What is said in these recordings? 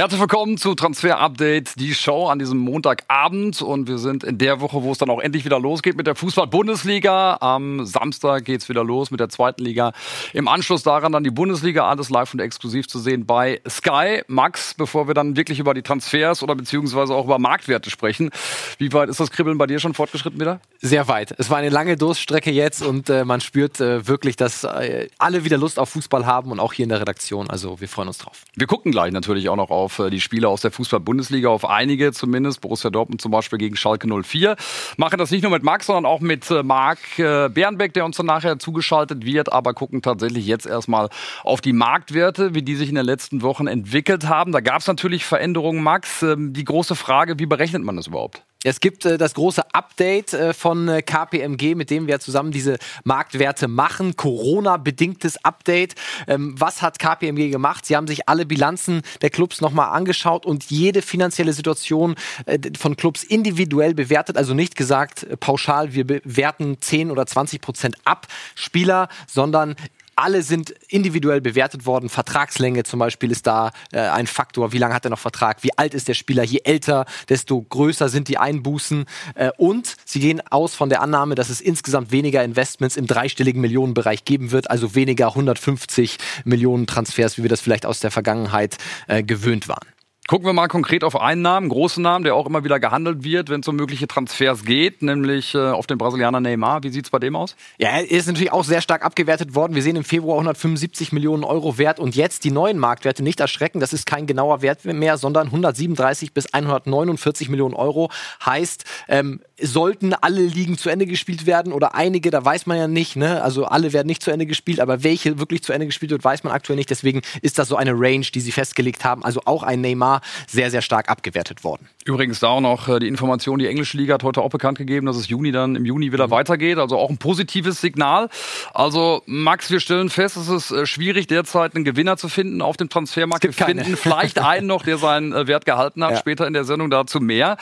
Herzlich willkommen zu Transfer Update, die Show an diesem Montagabend. Und wir sind in der Woche, wo es dann auch endlich wieder losgeht mit der Fußball-Bundesliga. Am Samstag geht es wieder los mit der zweiten Liga. Im Anschluss daran dann die Bundesliga, alles live und exklusiv zu sehen bei Sky. Max, bevor wir dann wirklich über die Transfers oder beziehungsweise auch über Marktwerte sprechen, wie weit ist das Kribbeln bei dir schon fortgeschritten wieder? Sehr weit. Es war eine lange Durststrecke jetzt und äh, man spürt äh, wirklich, dass äh, alle wieder Lust auf Fußball haben und auch hier in der Redaktion. Also wir freuen uns drauf. Wir gucken gleich natürlich auch noch auf auf äh, die Spiele aus der Fußball-Bundesliga, auf einige zumindest. Borussia Dortmund zum Beispiel gegen Schalke 04. Machen das nicht nur mit Max, sondern auch mit äh, Marc äh, Bernbeck, der uns dann nachher zugeschaltet wird. Aber gucken tatsächlich jetzt erstmal auf die Marktwerte, wie die sich in den letzten Wochen entwickelt haben. Da gab es natürlich Veränderungen, Max. Ähm, die große Frage, wie berechnet man das überhaupt? Es gibt äh, das große Update äh, von äh, KPMG, mit dem wir zusammen diese Marktwerte machen. Corona-bedingtes Update. Ähm, was hat KPMG gemacht? Sie haben sich alle Bilanzen der Clubs nochmal angeschaut und jede finanzielle Situation äh, von Clubs individuell bewertet. Also nicht gesagt äh, pauschal, wir bewerten 10 oder 20 Prozent ab Spieler, sondern alle sind individuell bewertet worden. Vertragslänge zum Beispiel ist da äh, ein Faktor. Wie lange hat er noch Vertrag? Wie alt ist der Spieler? Je älter, desto größer sind die Einbußen. Äh, und sie gehen aus von der Annahme, dass es insgesamt weniger Investments im dreistelligen Millionenbereich geben wird, also weniger 150 Millionen Transfers, wie wir das vielleicht aus der Vergangenheit äh, gewöhnt waren. Gucken wir mal konkret auf einen Namen, großen Namen, der auch immer wieder gehandelt wird, wenn es um mögliche Transfers geht, nämlich äh, auf den Brasilianer Neymar. Wie sieht es bei dem aus? Ja, er ist natürlich auch sehr stark abgewertet worden. Wir sehen im Februar 175 Millionen Euro Wert und jetzt die neuen Marktwerte nicht erschrecken. Das ist kein genauer Wert mehr, sondern 137 bis 149 Millionen Euro. Heißt, ähm, sollten alle Ligen zu Ende gespielt werden oder einige, da weiß man ja nicht. Ne? Also alle werden nicht zu Ende gespielt, aber welche wirklich zu Ende gespielt wird, weiß man aktuell nicht. Deswegen ist das so eine Range, die sie festgelegt haben. Also auch ein Neymar sehr, sehr stark abgewertet worden. Übrigens da auch noch äh, die Information, die englische Liga hat heute auch bekannt gegeben, dass es Juni dann im Juni wieder mhm. weitergeht. Also auch ein positives Signal. Also Max, wir stellen fest, es ist äh, schwierig derzeit einen Gewinner zu finden auf dem Transfermarkt. Wir finden keine. vielleicht einen noch, der seinen äh, Wert gehalten hat. Ja. Später in der Sendung dazu mehr.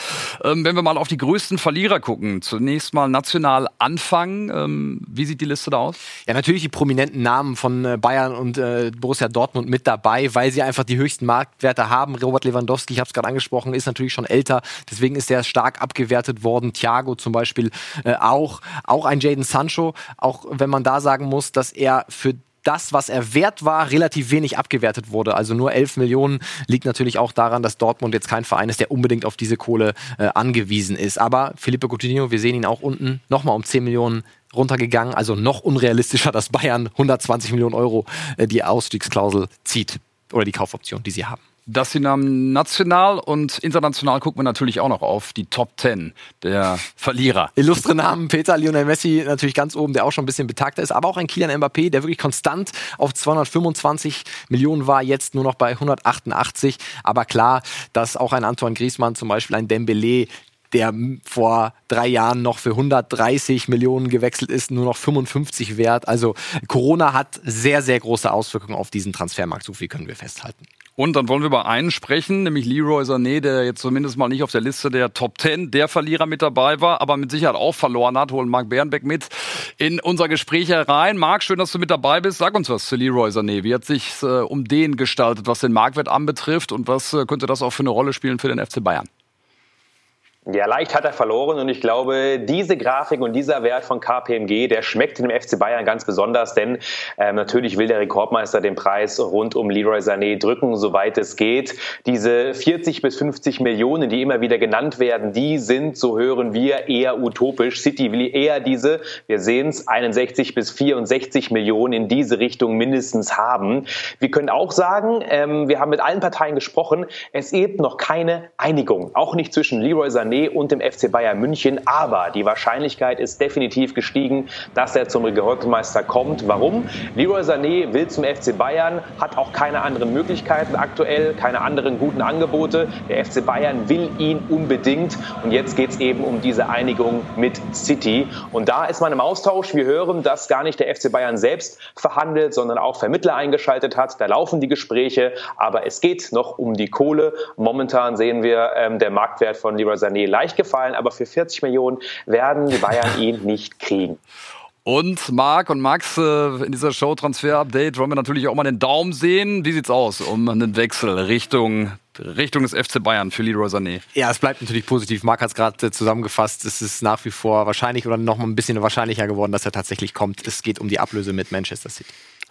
Ähm, wenn wir mal auf die größten Verlierer gucken, zunächst mal national anfangen. Ähm, wie sieht die Liste da aus? Ja, natürlich die prominenten Namen von Bayern und Borussia Dortmund mit dabei, weil sie einfach die höchsten Marktwerte haben. Robert Lewandowski, ich habe es gerade angesprochen, ist natürlich schon älter. Deswegen ist er stark abgewertet worden. Thiago zum Beispiel äh, auch. Auch ein Jaden Sancho. Auch wenn man da sagen muss, dass er für das, was er wert war, relativ wenig abgewertet wurde. Also nur 11 Millionen liegt natürlich auch daran, dass Dortmund jetzt kein Verein ist, der unbedingt auf diese Kohle äh, angewiesen ist. Aber Felipe Coutinho, wir sehen ihn auch unten, nochmal um 10 Millionen runtergegangen. Also noch unrealistischer, dass Bayern 120 Millionen Euro äh, die Ausstiegsklausel zieht oder die Kaufoption, die sie haben. Das sind Namen national und international gucken wir natürlich auch noch auf die Top 10 der Verlierer. Illustre Namen, Peter, Lionel Messi natürlich ganz oben, der auch schon ein bisschen betagter ist, aber auch ein Kilian Mbappé, der wirklich konstant auf 225 Millionen war, jetzt nur noch bei 188. Aber klar, dass auch ein Antoine Griezmann, zum Beispiel ein Dembele, der vor drei Jahren noch für 130 Millionen gewechselt ist, nur noch 55 wert. Also Corona hat sehr, sehr große Auswirkungen auf diesen Transfermarkt, so viel können wir festhalten. Und dann wollen wir über einen sprechen, nämlich Leroy Sané, der jetzt zumindest mal nicht auf der Liste der Top 10 der Verlierer mit dabei war, aber mit Sicherheit auch verloren hat. Holen Marc Bernbeck mit in unser Gespräch herein. Marc, schön, dass du mit dabei bist. Sag uns was zu Leroy Sané. Wie hat sich äh, um den gestaltet, was den Marktwert anbetrifft und was äh, könnte das auch für eine Rolle spielen für den FC Bayern? Ja, leicht hat er verloren und ich glaube, diese Grafik und dieser Wert von KPMG, der schmeckt dem FC Bayern ganz besonders, denn äh, natürlich will der Rekordmeister den Preis rund um Leroy Sané drücken, soweit es geht. Diese 40 bis 50 Millionen, die immer wieder genannt werden, die sind, so hören wir, eher utopisch. City will eher diese, wir sehen es, 61 bis 64 Millionen in diese Richtung mindestens haben. Wir können auch sagen, ähm, wir haben mit allen Parteien gesprochen, es gibt noch keine Einigung, auch nicht zwischen Leroy Sané und dem FC Bayern München. Aber die Wahrscheinlichkeit ist definitiv gestiegen, dass er zum Rekordmeister kommt. Warum? Leroy Sané will zum FC Bayern, hat auch keine anderen Möglichkeiten aktuell, keine anderen guten Angebote. Der FC Bayern will ihn unbedingt. Und jetzt geht es eben um diese Einigung mit City. Und da ist man im Austausch. Wir hören, dass gar nicht der FC Bayern selbst verhandelt, sondern auch Vermittler eingeschaltet hat. Da laufen die Gespräche. Aber es geht noch um die Kohle. Momentan sehen wir, ähm, der Marktwert von Leroy Sané leicht gefallen, aber für 40 Millionen werden die Bayern ihn nicht kriegen. Und Marc und Max, äh, in dieser Show Transfer Update wollen wir natürlich auch mal den Daumen sehen. Wie sieht's aus um einen Wechsel Richtung Richtung des FC Bayern für Leroy Sané. Ja, es bleibt natürlich positiv. Marc hat es gerade äh, zusammengefasst. Es ist nach wie vor wahrscheinlich oder noch mal ein bisschen wahrscheinlicher geworden, dass er tatsächlich kommt. Es geht um die Ablöse mit Manchester City.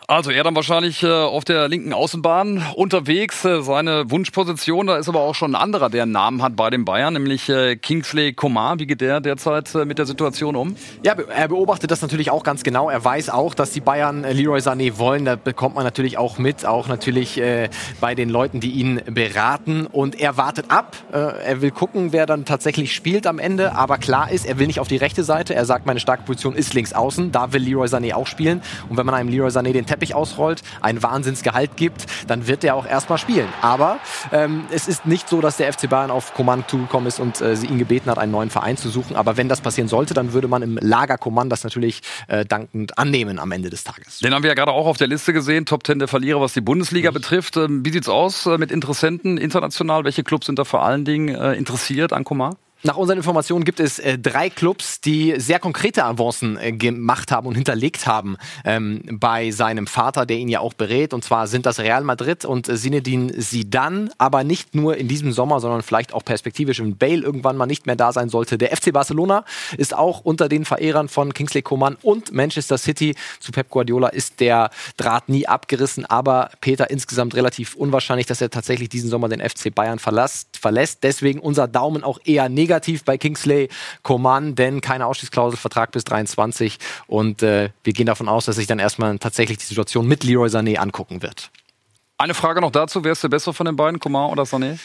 Also er dann wahrscheinlich äh, auf der linken Außenbahn unterwegs. Äh, seine Wunschposition, da ist aber auch schon ein anderer, der einen Namen hat bei den Bayern, nämlich äh, Kingsley Coman. Wie geht der derzeit äh, mit der Situation um? Ja, er beobachtet das natürlich auch ganz genau. Er weiß auch, dass die Bayern äh, Leroy Sané wollen. Da bekommt man natürlich auch mit, auch natürlich äh, bei den Leuten, die ihn beraten. Und er wartet ab. er will gucken, wer dann tatsächlich spielt am Ende. Aber klar ist, er will nicht auf die rechte Seite. Er sagt, meine starke Position ist links außen. Da will Leroy Sané auch spielen. Und wenn man einem Leroy Sané den Teppich ausrollt, ein Wahnsinnsgehalt gibt, dann wird er auch erstmal spielen. Aber ähm, es ist nicht so, dass der FC Bayern auf Command zugekommen ist und äh, sie ihn gebeten hat, einen neuen Verein zu suchen. Aber wenn das passieren sollte, dann würde man im Lager Command das natürlich äh, dankend annehmen am Ende des Tages. Den haben wir ja gerade auch auf der Liste gesehen, Top 10 der Verlierer, was die Bundesliga mhm. betrifft. Ähm, wie sieht's aus äh, mit Interessenten international? Welche Clubs sind da vor allen Dingen äh, interessiert an Command? Nach unseren Informationen gibt es äh, drei Clubs, die sehr konkrete Avancen äh, gemacht haben und hinterlegt haben ähm, bei seinem Vater, der ihn ja auch berät. Und zwar sind das Real Madrid und äh, Zinedine Zidane, aber nicht nur in diesem Sommer, sondern vielleicht auch perspektivisch, wenn Bale irgendwann mal nicht mehr da sein sollte. Der FC Barcelona ist auch unter den Verehrern von Kingsley Coman und Manchester City. Zu Pep Guardiola ist der Draht nie abgerissen, aber Peter insgesamt relativ unwahrscheinlich, dass er tatsächlich diesen Sommer den FC Bayern verlässt. verlässt. Deswegen unser Daumen auch eher negativ negativ bei Kingsley Coman, denn keine Ausstiegsklausel, Vertrag bis 23 und äh, wir gehen davon aus, dass sich dann erstmal tatsächlich die Situation mit Leroy Sané angucken wird. Eine Frage noch dazu, wer ist der bessere von den beiden, Coman oder Sané?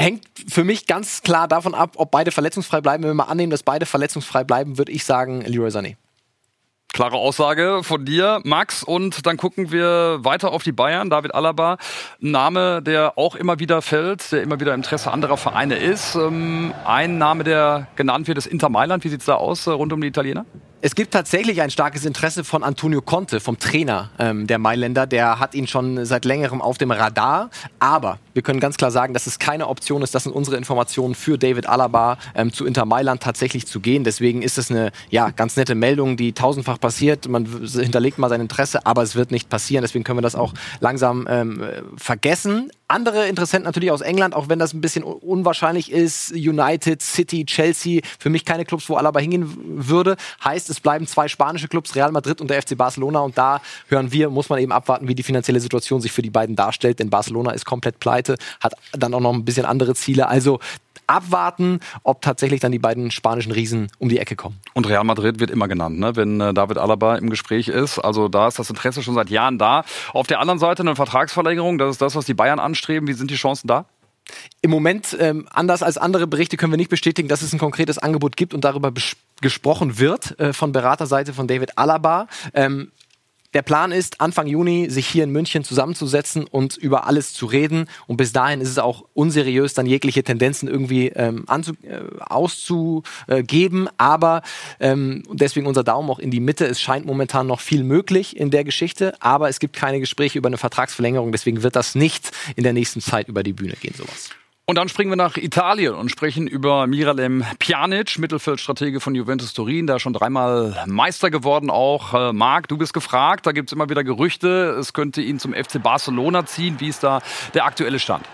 hängt für mich ganz klar davon ab, ob beide verletzungsfrei bleiben. Wenn wir mal annehmen, dass beide verletzungsfrei bleiben, würde ich sagen Leroy Sané. Klare Aussage von dir, Max. Und dann gucken wir weiter auf die Bayern. David Alaba, ein Name, der auch immer wieder fällt, der immer wieder im Interesse anderer Vereine ist. Ähm, ein Name, der genannt wird, ist Inter Mailand. Wie sieht es da aus äh, rund um die Italiener? Es gibt tatsächlich ein starkes Interesse von Antonio Conte, vom Trainer ähm, der Mailänder. Der hat ihn schon seit längerem auf dem Radar. Aber wir können ganz klar sagen, dass es keine Option ist. Das sind unsere Informationen für David Alaba ähm, zu Inter Mailand tatsächlich zu gehen. Deswegen ist es eine ja, ganz nette Meldung, die tausendfach passiert. Man hinterlegt mal sein Interesse, aber es wird nicht passieren. Deswegen können wir das auch langsam ähm, vergessen. Andere Interessenten natürlich aus England, auch wenn das ein bisschen unwahrscheinlich ist. United, City, Chelsea, für mich keine Clubs, wo Alaba hingehen würde. Heißt, es bleiben zwei spanische Clubs, Real Madrid und der FC Barcelona. Und da hören wir, muss man eben abwarten, wie die finanzielle Situation sich für die beiden darstellt. Denn Barcelona ist komplett pleite, hat dann auch noch ein bisschen andere Ziele. Also abwarten, ob tatsächlich dann die beiden spanischen Riesen um die Ecke kommen. Und Real Madrid wird immer genannt, ne? wenn äh, David Alaba im Gespräch ist. Also da ist das Interesse schon seit Jahren da. Auf der anderen Seite eine Vertragsverlängerung, das ist das, was die Bayern anstreben. Wie sind die Chancen da? Im Moment, ähm, anders als andere Berichte, können wir nicht bestätigen, dass es ein konkretes Angebot gibt und darüber gesprochen wird äh, von Beraterseite von David Alaba. Ähm, der Plan ist, Anfang Juni sich hier in München zusammenzusetzen und über alles zu reden. Und bis dahin ist es auch unseriös, dann jegliche Tendenzen irgendwie ähm, äh, auszugeben. Aber ähm, deswegen unser Daumen auch in die Mitte. Es scheint momentan noch viel möglich in der Geschichte, aber es gibt keine Gespräche über eine Vertragsverlängerung. Deswegen wird das nicht in der nächsten Zeit über die Bühne gehen, sowas. Und dann springen wir nach Italien und sprechen über Miralem Pjanic, Mittelfeldstratege von Juventus Turin, da schon dreimal Meister geworden auch. Äh, Marc, du bist gefragt, da gibt es immer wieder Gerüchte, es könnte ihn zum FC Barcelona ziehen. Wie ist da der aktuelle Stand?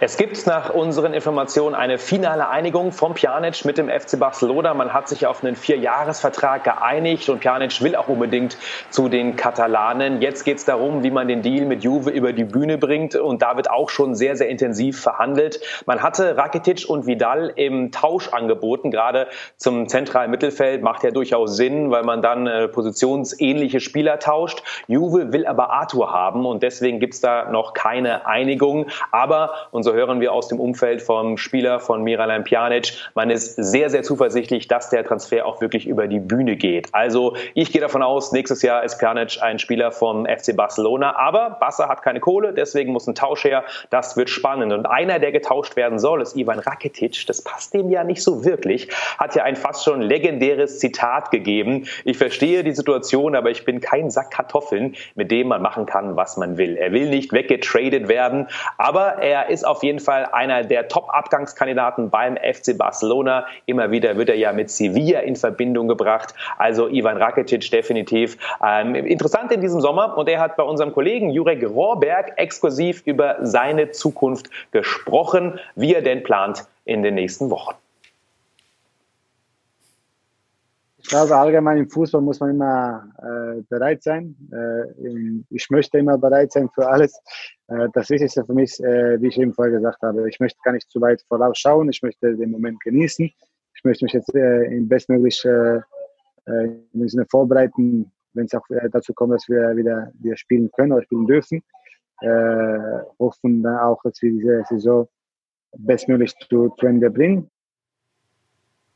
Es gibt nach unseren Informationen eine finale Einigung von Pjanic mit dem FC Barcelona. Man hat sich auf einen Vierjahresvertrag geeinigt und Pjanic will auch unbedingt zu den Katalanen. Jetzt geht es darum, wie man den Deal mit Juve über die Bühne bringt und da wird auch schon sehr, sehr intensiv verhandelt. Man hatte Rakitic und Vidal im Tausch angeboten, gerade zum zentralen Mittelfeld. Macht ja durchaus Sinn, weil man dann äh, positionsähnliche Spieler tauscht. Juve will aber Arthur haben und deswegen gibt es da noch keine Einigung. Aber unser so hören wir aus dem Umfeld vom Spieler von Miralem Pjanic, man ist sehr, sehr zuversichtlich, dass der Transfer auch wirklich über die Bühne geht. Also ich gehe davon aus, nächstes Jahr ist Pjanic ein Spieler vom FC Barcelona, aber Barca hat keine Kohle, deswegen muss ein Tausch her. Das wird spannend. Und einer, der getauscht werden soll, ist Ivan Rakitic. Das passt dem ja nicht so wirklich. Hat ja ein fast schon legendäres Zitat gegeben. Ich verstehe die Situation, aber ich bin kein Sack Kartoffeln, mit dem man machen kann, was man will. Er will nicht weggetradet werden, aber er ist auf auf jeden Fall einer der Top-Abgangskandidaten beim FC Barcelona. Immer wieder wird er ja mit Sevilla in Verbindung gebracht. Also Ivan Rakitic definitiv ähm, interessant in diesem Sommer. Und er hat bei unserem Kollegen Jurek Rohrberg exklusiv über seine Zukunft gesprochen, wie er denn plant in den nächsten Wochen. Ich glaube, allgemein im Fußball muss man immer äh, bereit sein. Äh, ich möchte immer bereit sein für alles. Äh, das Wichtigste für mich, äh, wie ich eben vorher gesagt habe, ich möchte gar nicht zu weit vorausschauen. Ich möchte den Moment genießen. Ich möchte mich jetzt äh, äh, äh im Sinne vorbereiten, wenn es auch äh, dazu kommt, dass wir wieder, wieder spielen können oder spielen dürfen. Äh, hoffen dann auch, dass wir diese Saison bestmöglich zu, zu Ende bringen.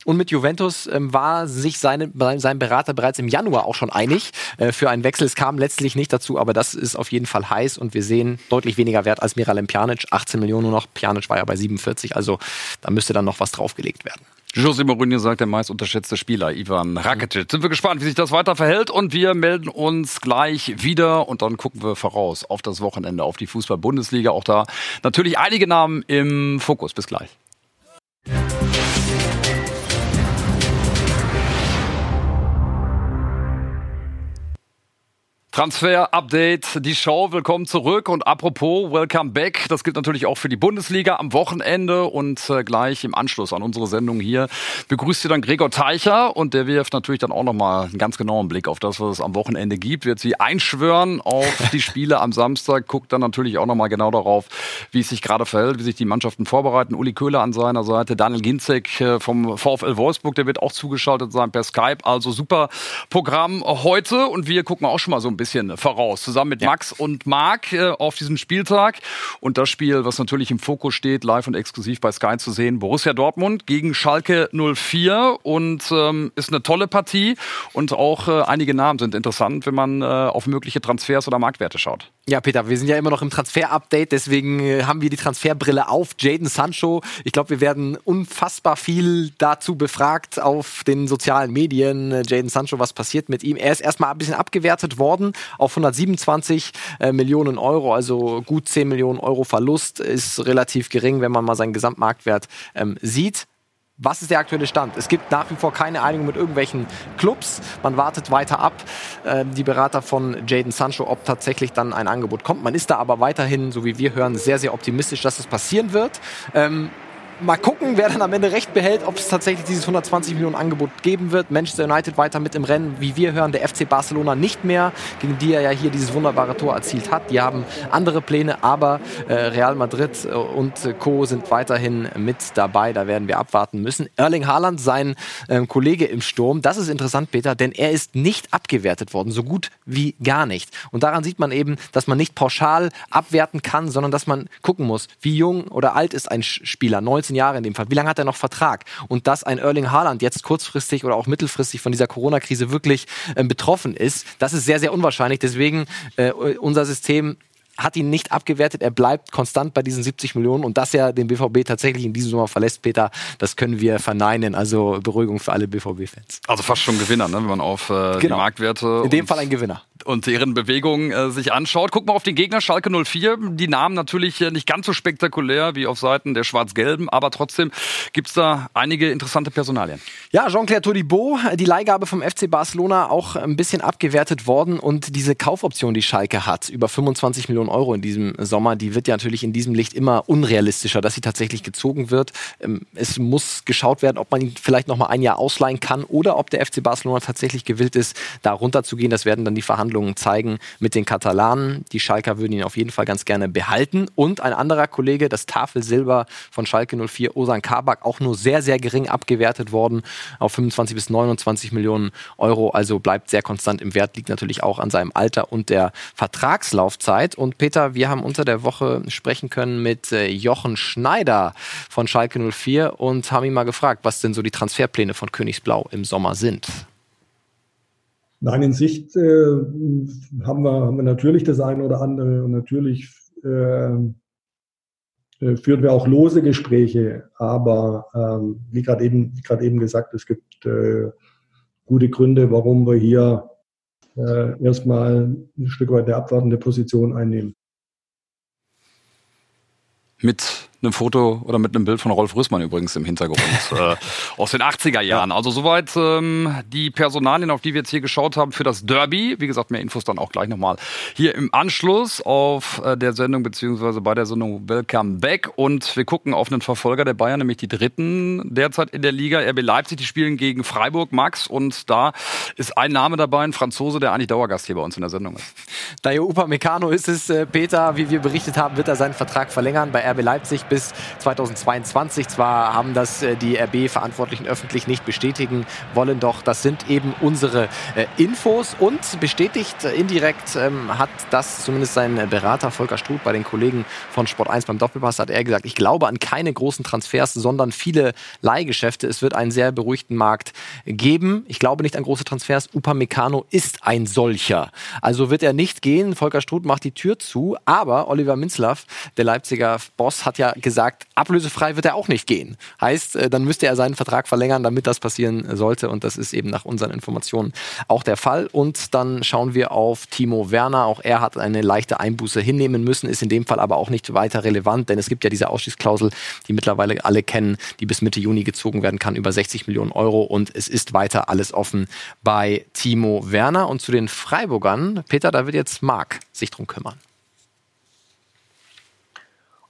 Und mit Juventus ähm, war sich seine, sein Berater bereits im Januar auch schon einig äh, für einen Wechsel. Es kam letztlich nicht dazu, aber das ist auf jeden Fall heiß und wir sehen deutlich weniger Wert als Miralem Pjanic. 18 Millionen nur noch. Pjanic war ja bei 47, also da müsste dann noch was draufgelegt werden. José Mourinho sagt, der meist unterschätzte Spieler, Ivan Rakitic. Sind wir gespannt, wie sich das weiter verhält und wir melden uns gleich wieder und dann gucken wir voraus auf das Wochenende, auf die Fußball-Bundesliga. Auch da natürlich einige Namen im Fokus. Bis gleich. Transfer-Update, die Show, willkommen zurück. Und apropos, welcome back, das gilt natürlich auch für die Bundesliga am Wochenende. Und äh, gleich im Anschluss an unsere Sendung hier begrüßt Sie dann Gregor Teicher. Und der wirft natürlich dann auch nochmal einen ganz genauen Blick auf das, was es am Wochenende gibt, wird Sie einschwören auf die Spiele am Samstag, guckt dann natürlich auch nochmal genau darauf, wie es sich gerade verhält, wie sich die Mannschaften vorbereiten, Uli Köhler an seiner Seite, Daniel Ginzek äh, vom VfL Wolfsburg, der wird auch zugeschaltet sein per Skype, also super Programm heute. Und wir gucken auch schon mal so ein bisschen bisschen voraus, zusammen mit ja. Max und Marc äh, auf diesem Spieltag. Und das Spiel, was natürlich im Fokus steht, live und exklusiv bei Sky zu sehen, Borussia Dortmund gegen Schalke 04 und ähm, ist eine tolle Partie und auch äh, einige Namen sind interessant, wenn man äh, auf mögliche Transfers oder Marktwerte schaut. Ja, Peter, wir sind ja immer noch im Transfer-Update, deswegen äh, haben wir die Transferbrille auf. Jaden Sancho, ich glaube, wir werden unfassbar viel dazu befragt auf den sozialen Medien. Äh, Jaden Sancho, was passiert mit ihm? Er ist erstmal ein bisschen abgewertet worden auf 127 äh, Millionen Euro, also gut 10 Millionen Euro Verlust ist relativ gering, wenn man mal seinen Gesamtmarktwert ähm, sieht. Was ist der aktuelle Stand? Es gibt nach wie vor keine Einigung mit irgendwelchen Clubs. Man wartet weiter ab, äh, die Berater von Jaden Sancho, ob tatsächlich dann ein Angebot kommt. Man ist da aber weiterhin, so wie wir hören, sehr, sehr optimistisch, dass es passieren wird. Ähm, mal gucken, wer dann am Ende recht behält, ob es tatsächlich dieses 120 Millionen Angebot geben wird. Manchester United weiter mit im Rennen, wie wir hören, der FC Barcelona nicht mehr, gegen die er ja hier dieses wunderbare Tor erzielt hat. Die haben andere Pläne, aber äh, Real Madrid äh, und Co. sind weiterhin mit dabei. Da werden wir abwarten müssen. Erling Haaland, sein äh, Kollege im Sturm, das ist interessant, Peter, denn er ist nicht abgewertet worden, so gut wie gar nicht. Und daran sieht man eben, dass man nicht pauschal abwerten kann, sondern dass man gucken muss, wie jung oder alt ist ein Spieler. 19 15 Jahre in dem Fall. Wie lange hat er noch Vertrag? Und dass ein Erling Haaland jetzt kurzfristig oder auch mittelfristig von dieser Corona-Krise wirklich äh, betroffen ist, das ist sehr, sehr unwahrscheinlich. Deswegen äh, unser System hat ihn nicht abgewertet. Er bleibt konstant bei diesen 70 Millionen und dass er den BVB tatsächlich in diesem Sommer verlässt, Peter, das können wir verneinen. Also Beruhigung für alle BVB-Fans. Also fast schon Gewinner, ne? wenn man auf äh, genau. die Marktwerte. In dem Fall ein Gewinner und deren Bewegungen äh, sich anschaut. Guck mal auf den Gegner Schalke 04. Die Namen natürlich äh, nicht ganz so spektakulär wie auf Seiten der Schwarz-Gelben, aber trotzdem gibt es da einige interessante Personalien. Ja, Jean-Claire Todibo, die Leihgabe vom FC Barcelona auch ein bisschen abgewertet worden und diese Kaufoption, die Schalke hat, über 25 Millionen Euro in diesem Sommer, die wird ja natürlich in diesem Licht immer unrealistischer, dass sie tatsächlich gezogen wird. Ähm, es muss geschaut werden, ob man ihn vielleicht noch mal ein Jahr ausleihen kann oder ob der FC Barcelona tatsächlich gewillt ist, da runterzugehen. Das werden dann die Verhandlungen zeigen mit den Katalanen. Die Schalker würden ihn auf jeden Fall ganz gerne behalten. Und ein anderer Kollege, das Tafelsilber von Schalke 04, Osan Kabak, auch nur sehr, sehr gering abgewertet worden auf 25 bis 29 Millionen Euro. Also bleibt sehr konstant im Wert, liegt natürlich auch an seinem Alter und der Vertragslaufzeit. Und Peter, wir haben unter der Woche sprechen können mit äh, Jochen Schneider von Schalke 04 und haben ihn mal gefragt, was denn so die Transferpläne von Königsblau im Sommer sind. Nein, in Sicht äh, haben, wir, haben wir natürlich das eine oder andere und natürlich äh, äh führen wir auch lose Gespräche, aber ähm, wie gerade eben, eben gesagt, es gibt äh, gute Gründe, warum wir hier äh, erstmal ein Stück weit der abwartende Position einnehmen. Mit einem Foto oder mit einem Bild von Rolf Rüssmann übrigens im Hintergrund äh, aus den 80er Jahren. Ja. Also soweit ähm, die Personalien, auf die wir jetzt hier geschaut haben für das Derby. Wie gesagt, mehr Infos dann auch gleich nochmal hier im Anschluss auf äh, der Sendung beziehungsweise bei der Sendung Welcome Back. Und wir gucken auf einen Verfolger der Bayern, nämlich die dritten derzeit in der Liga. RB Leipzig, die spielen gegen Freiburg, Max. Und da ist ein Name dabei, ein Franzose, der eigentlich Dauergast hier bei uns in der Sendung ist. Dayo Upamecano ist es, äh, Peter, wie wir berichtet haben, wird er seinen Vertrag verlängern bei RB Leipzig bis 2022. Zwar haben das äh, die RB-Verantwortlichen öffentlich nicht bestätigen wollen, doch das sind eben unsere äh, Infos und bestätigt indirekt ähm, hat das zumindest sein Berater Volker Struth bei den Kollegen von Sport 1 beim Doppelpass hat er gesagt, ich glaube an keine großen Transfers, sondern viele Leihgeschäfte. Es wird einen sehr beruhigten Markt geben. Ich glaube nicht an große Transfers. Upamecano ist ein solcher. Also wird er nicht gehen. Volker Struth macht die Tür zu. Aber Oliver Minzlaff, der Leipziger Boss, hat ja gesagt, ablösefrei wird er auch nicht gehen. Heißt, äh, dann müsste er seinen Vertrag verlängern, damit das passieren sollte. Und das ist eben nach unseren Informationen auch der Fall. Und dann schauen wir auf Timo Werner. Auch er hat eine leichte Einbuße hinnehmen müssen, ist in dem Fall aber auch nicht weiter relevant, denn es gibt ja diese Ausstiegsklausel, die mittlerweile alle kennen, die bis Mitte Juni gezogen werden kann, über 60 Millionen Euro. Und es ist weiter alles offen bei Timo Werner. Und zu den Freiburgern, Peter, da wird jetzt Marc sich drum kümmern.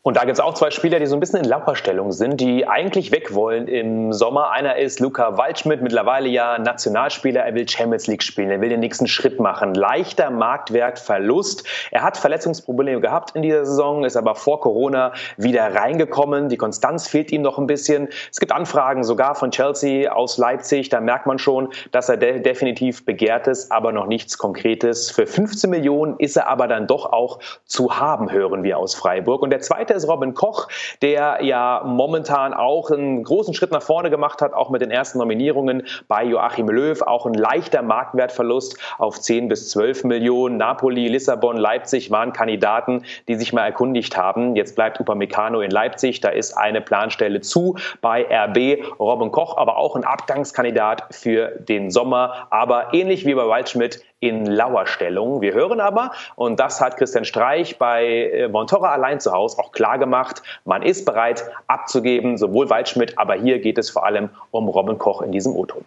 Und da gibt es auch zwei Spieler, die so ein bisschen in Lauerstellung sind, die eigentlich weg wollen im Sommer. Einer ist Luca Waldschmidt, mittlerweile ja Nationalspieler. Er will Champions League spielen, er will den nächsten Schritt machen. Leichter Marktwertverlust. Er hat Verletzungsprobleme gehabt in dieser Saison, ist aber vor Corona wieder reingekommen. Die Konstanz fehlt ihm noch ein bisschen. Es gibt Anfragen sogar von Chelsea aus Leipzig. Da merkt man schon, dass er de definitiv begehrt ist, aber noch nichts Konkretes. Für 15 Millionen ist er aber dann doch auch zu haben, hören wir aus Freiburg. Und der zweite ist Robin Koch, der ja momentan auch einen großen Schritt nach vorne gemacht hat, auch mit den ersten Nominierungen bei Joachim Löw. Auch ein leichter Marktwertverlust auf 10 bis 12 Millionen. Napoli, Lissabon, Leipzig waren Kandidaten, die sich mal erkundigt haben. Jetzt bleibt Upamecano in Leipzig. Da ist eine Planstelle zu bei RB. Robin Koch, aber auch ein Abgangskandidat für den Sommer. Aber ähnlich wie bei Waldschmidt in Lauerstellung. Wir hören aber, und das hat Christian Streich bei äh, Montora allein zu Hause auch klar gemacht, man ist bereit abzugeben, sowohl Waldschmidt, aber hier geht es vor allem um Robin Koch in diesem O-Ton.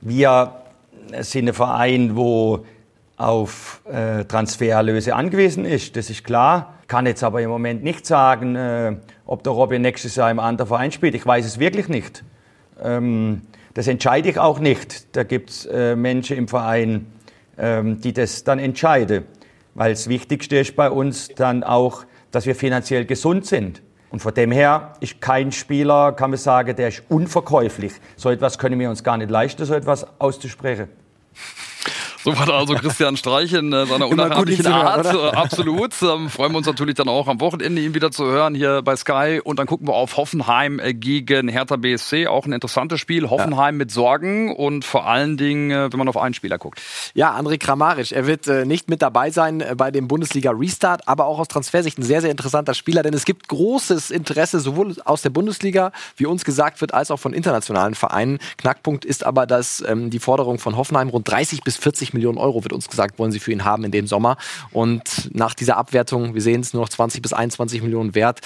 Wir sind ein Verein, wo auf äh, Transfererlöse angewiesen ist, das ist klar. Kann jetzt aber im Moment nicht sagen, äh, ob der Robin nächstes Jahr im anderen Verein spielt. Ich weiß es wirklich nicht. Ähm, das entscheide ich auch nicht. Da gibt es äh, Menschen im Verein, ähm, die das dann entscheiden. Weil das Wichtigste ist bei uns dann auch, dass wir finanziell gesund sind. Und von dem her ist kein Spieler, kann man sagen, der ist unverkäuflich. So etwas können wir uns gar nicht leisten, so etwas auszusprechen. So war da also Christian Streich in äh, seiner unnachahmlichen Art. Hören, Absolut. Ähm, freuen wir uns natürlich dann auch am Wochenende, ihn wieder zu hören hier bei Sky. Und dann gucken wir auf Hoffenheim äh, gegen Hertha BSC. Auch ein interessantes Spiel. Hoffenheim ja. mit Sorgen und vor allen Dingen, äh, wenn man auf einen Spieler guckt. Ja, André Kramaric. Er wird äh, nicht mit dabei sein äh, bei dem Bundesliga Restart, aber auch aus Transfersicht ein sehr, sehr interessanter Spieler, denn es gibt großes Interesse sowohl aus der Bundesliga, wie uns gesagt wird, als auch von internationalen Vereinen. Knackpunkt ist aber, dass ähm, die Forderung von Hoffenheim rund 30 bis 40 20 Millionen Euro, wird uns gesagt, wollen sie für ihn haben in dem Sommer. Und nach dieser Abwertung, wir sehen es nur noch 20 bis 21 Millionen wert,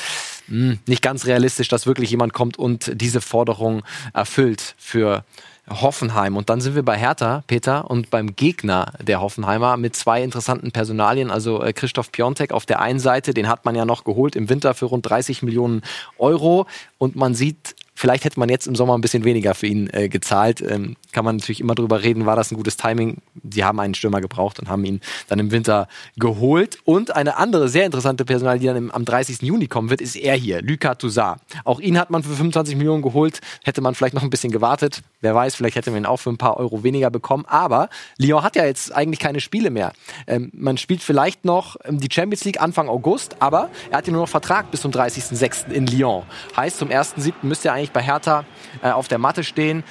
hm, nicht ganz realistisch, dass wirklich jemand kommt und diese Forderung erfüllt für Hoffenheim. Und dann sind wir bei Hertha, Peter, und beim Gegner der Hoffenheimer mit zwei interessanten Personalien. Also äh, Christoph Piontek auf der einen Seite, den hat man ja noch geholt im Winter für rund 30 Millionen Euro. Und man sieht Vielleicht hätte man jetzt im Sommer ein bisschen weniger für ihn äh, gezahlt. Ähm, kann man natürlich immer drüber reden, war das ein gutes Timing. Sie haben einen Stürmer gebraucht und haben ihn dann im Winter geholt. Und eine andere sehr interessante Personal, die dann im, am 30. Juni kommen wird, ist er hier, Lucas Toussaint. Auch ihn hat man für 25 Millionen geholt. Hätte man vielleicht noch ein bisschen gewartet. Wer weiß, vielleicht hätte man ihn auch für ein paar Euro weniger bekommen. Aber Lyon hat ja jetzt eigentlich keine Spiele mehr. Ähm, man spielt vielleicht noch ähm, die Champions League Anfang August, aber er hat ja nur noch Vertrag bis zum 30.06. in Lyon. Heißt, zum 1.07. müsste er eigentlich bei Hertha äh, auf der Matte stehen.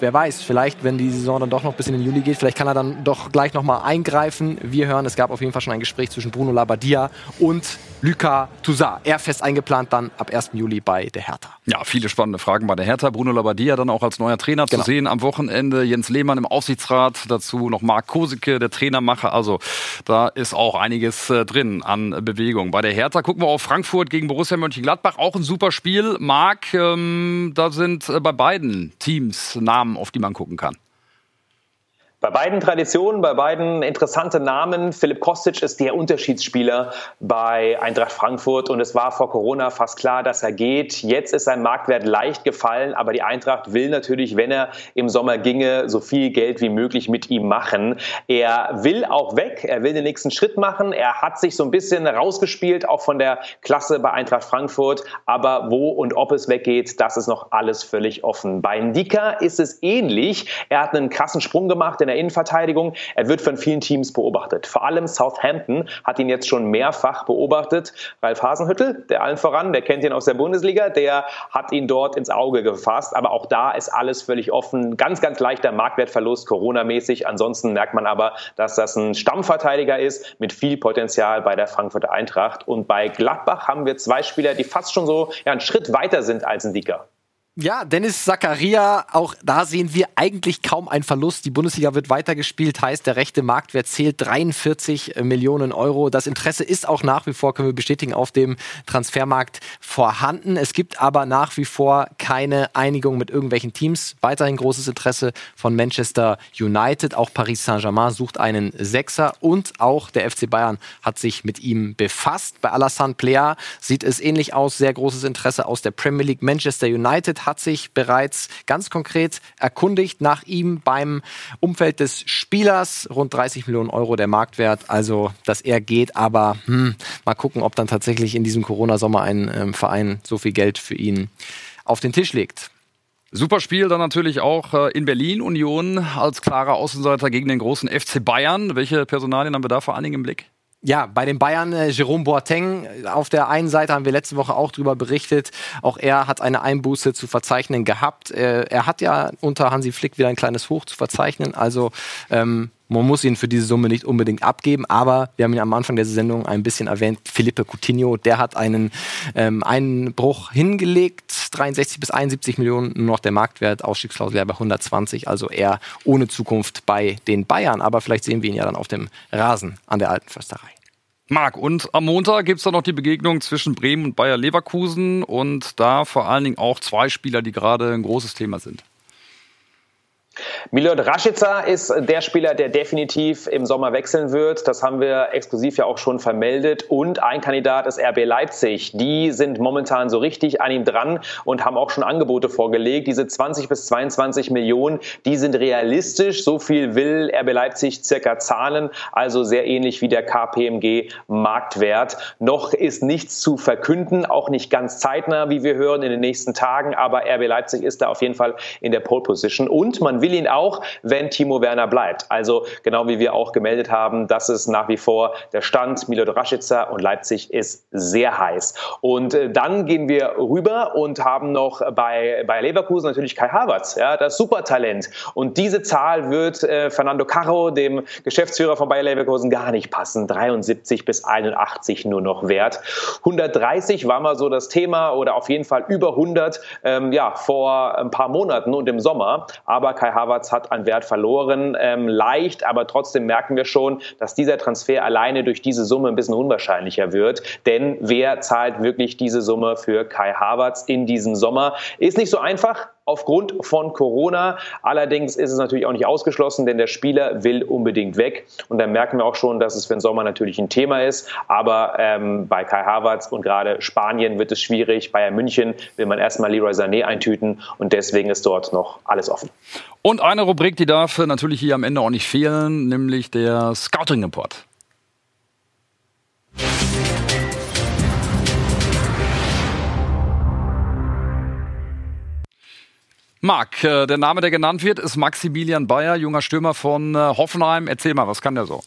Wer weiß, vielleicht, wenn die Saison dann doch noch bis in den Juli geht, vielleicht kann er dann doch gleich nochmal eingreifen. Wir hören, es gab auf jeden Fall schon ein Gespräch zwischen Bruno Labbadia und Luca Toussaint. Er fest eingeplant dann ab 1. Juli bei der Hertha. Ja, viele spannende Fragen bei der Hertha. Bruno Labbadia dann auch als neuer Trainer genau. zu sehen am Wochenende. Jens Lehmann im Aufsichtsrat. Dazu noch Marc Kosicke, der Trainermacher. Also da ist auch einiges äh, drin an Bewegung. Bei der Hertha gucken wir auf Frankfurt gegen Borussia Mönchengladbach. Auch ein super Spiel. Marc, ähm, da sind äh, bei beiden Teams Namen, auf die man gucken kann. Bei beiden Traditionen, bei beiden interessante Namen. Philipp Kostic ist der Unterschiedsspieler bei Eintracht Frankfurt und es war vor Corona fast klar, dass er geht. Jetzt ist sein Marktwert leicht gefallen, aber die Eintracht will natürlich, wenn er im Sommer ginge, so viel Geld wie möglich mit ihm machen. Er will auch weg, er will den nächsten Schritt machen. Er hat sich so ein bisschen rausgespielt, auch von der Klasse bei Eintracht Frankfurt. Aber wo und ob es weggeht, das ist noch alles völlig offen. Bei Ndika ist es ähnlich. Er hat einen krassen Sprung gemacht in der Innenverteidigung. Er wird von vielen Teams beobachtet. Vor allem Southampton hat ihn jetzt schon mehrfach beobachtet. Ralf Hasenhüttel, der allen voran, der kennt ihn aus der Bundesliga, der hat ihn dort ins Auge gefasst. Aber auch da ist alles völlig offen. Ganz, ganz leichter Marktwertverlust, Corona-mäßig. Ansonsten merkt man aber, dass das ein Stammverteidiger ist mit viel Potenzial bei der Frankfurter Eintracht. Und bei Gladbach haben wir zwei Spieler, die fast schon so ja, einen Schritt weiter sind als ein Dicker. Ja, Dennis Zakaria, auch da sehen wir eigentlich kaum einen Verlust. Die Bundesliga wird weitergespielt, heißt der rechte Marktwert zählt 43 Millionen Euro. Das Interesse ist auch nach wie vor, können wir bestätigen, auf dem Transfermarkt vorhanden. Es gibt aber nach wie vor keine Einigung mit irgendwelchen Teams. Weiterhin großes Interesse von Manchester United. Auch Paris Saint-Germain sucht einen Sechser und auch der FC Bayern hat sich mit ihm befasst. Bei Alassane Plea sieht es ähnlich aus. Sehr großes Interesse aus der Premier League. Manchester United hat sich bereits ganz konkret erkundigt nach ihm beim Umfeld des Spielers. Rund 30 Millionen Euro der Marktwert, also dass er geht. Aber hm, mal gucken, ob dann tatsächlich in diesem Corona-Sommer ein ähm, Verein so viel Geld für ihn auf den Tisch legt. Super Spiel dann natürlich auch äh, in Berlin Union als klarer Außenseiter gegen den großen FC Bayern. Welche Personalien haben wir da vor allen Dingen im Blick? Ja, bei den Bayern äh, Jerome Boateng auf der einen Seite haben wir letzte Woche auch drüber berichtet. Auch er hat eine Einbuße zu verzeichnen gehabt. Äh, er hat ja unter Hansi Flick wieder ein kleines Hoch zu verzeichnen. Also ähm, man muss ihn für diese Summe nicht unbedingt abgeben, aber wir haben ihn am Anfang der Sendung ein bisschen erwähnt, Felipe Coutinho, der hat einen ähm, Einbruch hingelegt, 63 bis 71 Millionen, nur noch der Marktwert, Ausstiegsklausel bei 120, also eher ohne Zukunft bei den Bayern, aber vielleicht sehen wir ihn ja dann auf dem Rasen an der alten Försterei. Marc, und am Montag gibt es dann noch die Begegnung zwischen Bremen und Bayer Leverkusen und da vor allen Dingen auch zwei Spieler, die gerade ein großes Thema sind. Milot Rashica ist der Spieler, der definitiv im Sommer wechseln wird. Das haben wir exklusiv ja auch schon vermeldet. Und ein Kandidat ist RB Leipzig. Die sind momentan so richtig an ihm dran und haben auch schon Angebote vorgelegt. Diese 20 bis 22 Millionen, die sind realistisch. So viel will RB Leipzig circa zahlen. Also sehr ähnlich wie der KPMG Marktwert. Noch ist nichts zu verkünden, auch nicht ganz zeitnah, wie wir hören in den nächsten Tagen. Aber RB Leipzig ist da auf jeden Fall in der Pole Position. Und man will will ihn auch, wenn Timo Werner bleibt. Also genau wie wir auch gemeldet haben, das ist nach wie vor der Stand. Milot Rashica und Leipzig ist sehr heiß. Und äh, dann gehen wir rüber und haben noch bei, bei Leverkusen natürlich Kai Havertz, ja, das Supertalent. Und diese Zahl wird äh, Fernando Caro, dem Geschäftsführer von Bayer Leverkusen, gar nicht passen. 73 bis 81 nur noch wert. 130 war mal so das Thema oder auf jeden Fall über 100 ähm, ja, vor ein paar Monaten und im Sommer. Aber Kai Havertz hat an Wert verloren. Ähm, leicht, aber trotzdem merken wir schon, dass dieser Transfer alleine durch diese Summe ein bisschen unwahrscheinlicher wird. Denn wer zahlt wirklich diese Summe für Kai Havertz in diesem Sommer? Ist nicht so einfach aufgrund von Corona. Allerdings ist es natürlich auch nicht ausgeschlossen, denn der Spieler will unbedingt weg. Und dann merken wir auch schon, dass es für den Sommer natürlich ein Thema ist. Aber ähm, bei Kai Havertz und gerade Spanien wird es schwierig. Bayern München will man erstmal Leroy Sané eintüten und deswegen ist dort noch alles offen. Und eine Rubrik, die darf natürlich hier am Ende auch nicht fehlen, nämlich der Scouting Report. Marc, äh, der Name, der genannt wird, ist Maximilian Bayer, junger Stürmer von äh, Hoffenheim. Erzähl mal, was kann der so?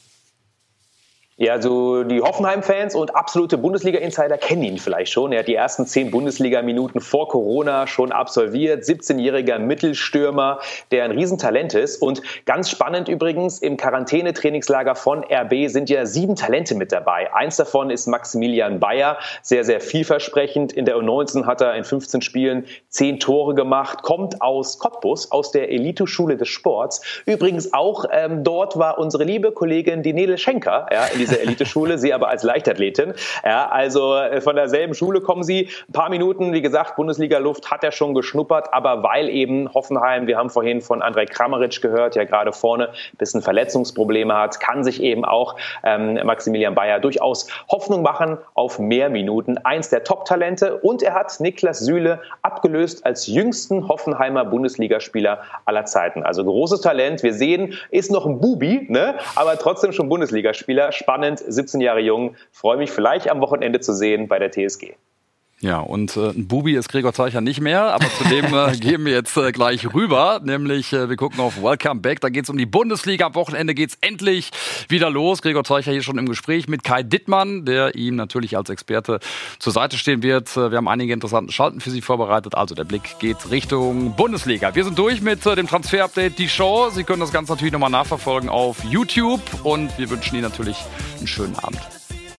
Ja, so die Hoffenheim-Fans und absolute Bundesliga-Insider kennen ihn vielleicht schon. Er hat die ersten zehn Bundesliga-Minuten vor Corona schon absolviert. 17-jähriger Mittelstürmer, der ein Riesentalent ist. Und ganz spannend übrigens, im Quarantänetrainingslager von RB sind ja sieben Talente mit dabei. Eins davon ist Maximilian Bayer, sehr, sehr vielversprechend. In der U19 hat er in 15 Spielen zehn Tore gemacht, kommt aus Cottbus, aus der Eliteschule des Sports. Übrigens auch ähm, dort war unsere liebe Kollegin Dinele Schenker ja, in dieser Eliteschule, sie aber als Leichtathletin. Ja, also äh, von derselben Schule kommen sie. Ein paar Minuten, wie gesagt, Bundesliga-Luft hat er schon geschnuppert, aber weil eben Hoffenheim, wir haben vorhin von Andrei Kramaric gehört, ja gerade vorne ein bisschen Verletzungsprobleme hat, kann sich eben auch ähm, Maximilian Bayer durchaus Hoffnung machen auf mehr Minuten. Eins der Top-Talente und er hat Niklas Süle abgelöst als jüngsten Hoffenheimer Bundesligaspieler aller Zeiten. Also großes Talent. Wir sehen, ist noch ein Bubi, ne? aber trotzdem schon Bundesligaspieler. Spannend, 17 Jahre jung. Freue mich vielleicht am Wochenende zu sehen bei der TSG. Ja, und äh, ein Bubi ist Gregor Zeicher nicht mehr, aber zu dem äh, gehen wir jetzt äh, gleich rüber. Nämlich, äh, wir gucken auf Welcome Back. Da geht's um die Bundesliga. Am Wochenende geht's endlich wieder los. Gregor Zeicher hier schon im Gespräch mit Kai Dittmann, der ihm natürlich als Experte zur Seite stehen wird. Äh, wir haben einige interessante Schalten für Sie vorbereitet. Also der Blick geht Richtung Bundesliga. Wir sind durch mit äh, dem Transfer-Update, die Show. Sie können das Ganze natürlich nochmal nachverfolgen auf YouTube und wir wünschen Ihnen natürlich einen schönen Abend.